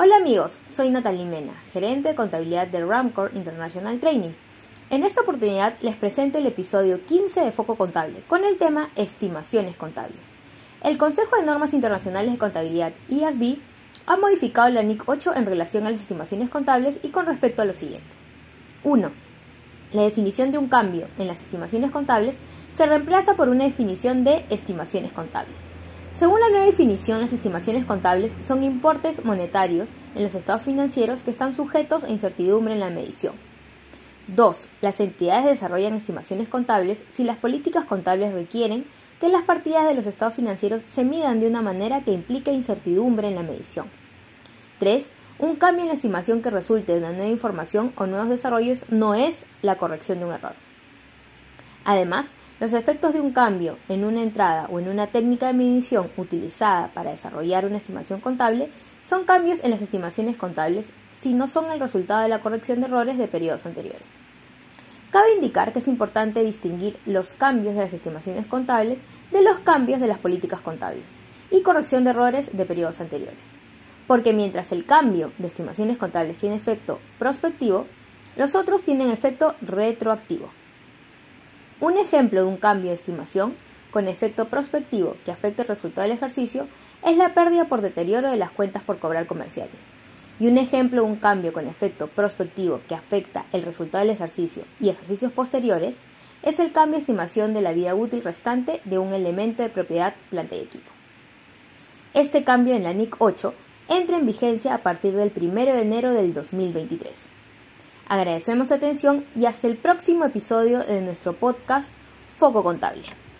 Hola amigos, soy Natalie Mena, gerente de contabilidad de Ramcore International Training. En esta oportunidad les presento el episodio 15 de Foco Contable con el tema Estimaciones Contables. El Consejo de Normas Internacionales de Contabilidad, IASB, ha modificado la NIC 8 en relación a las estimaciones contables y con respecto a lo siguiente. 1. La definición de un cambio en las estimaciones contables se reemplaza por una definición de estimaciones contables. Según la nueva definición, las estimaciones contables son importes monetarios en los estados financieros que están sujetos a incertidumbre en la medición. 2. Las entidades desarrollan estimaciones contables si las políticas contables requieren que las partidas de los estados financieros se midan de una manera que implique incertidumbre en la medición. 3. Un cambio en la estimación que resulte de una nueva información o nuevos desarrollos no es la corrección de un error. Además, los efectos de un cambio en una entrada o en una técnica de medición utilizada para desarrollar una estimación contable son cambios en las estimaciones contables si no son el resultado de la corrección de errores de periodos anteriores. Cabe indicar que es importante distinguir los cambios de las estimaciones contables de los cambios de las políticas contables y corrección de errores de periodos anteriores. Porque mientras el cambio de estimaciones contables tiene efecto prospectivo, los otros tienen efecto retroactivo. Un ejemplo de un cambio de estimación con efecto prospectivo que afecta el resultado del ejercicio es la pérdida por deterioro de las cuentas por cobrar comerciales. Y un ejemplo de un cambio con efecto prospectivo que afecta el resultado del ejercicio y ejercicios posteriores es el cambio de estimación de la vida útil restante de un elemento de propiedad, planta y equipo. Este cambio en la NIC 8 entra en vigencia a partir del 1 de enero del 2023. Agradecemos su atención y hasta el próximo episodio de nuestro podcast Foco Contable.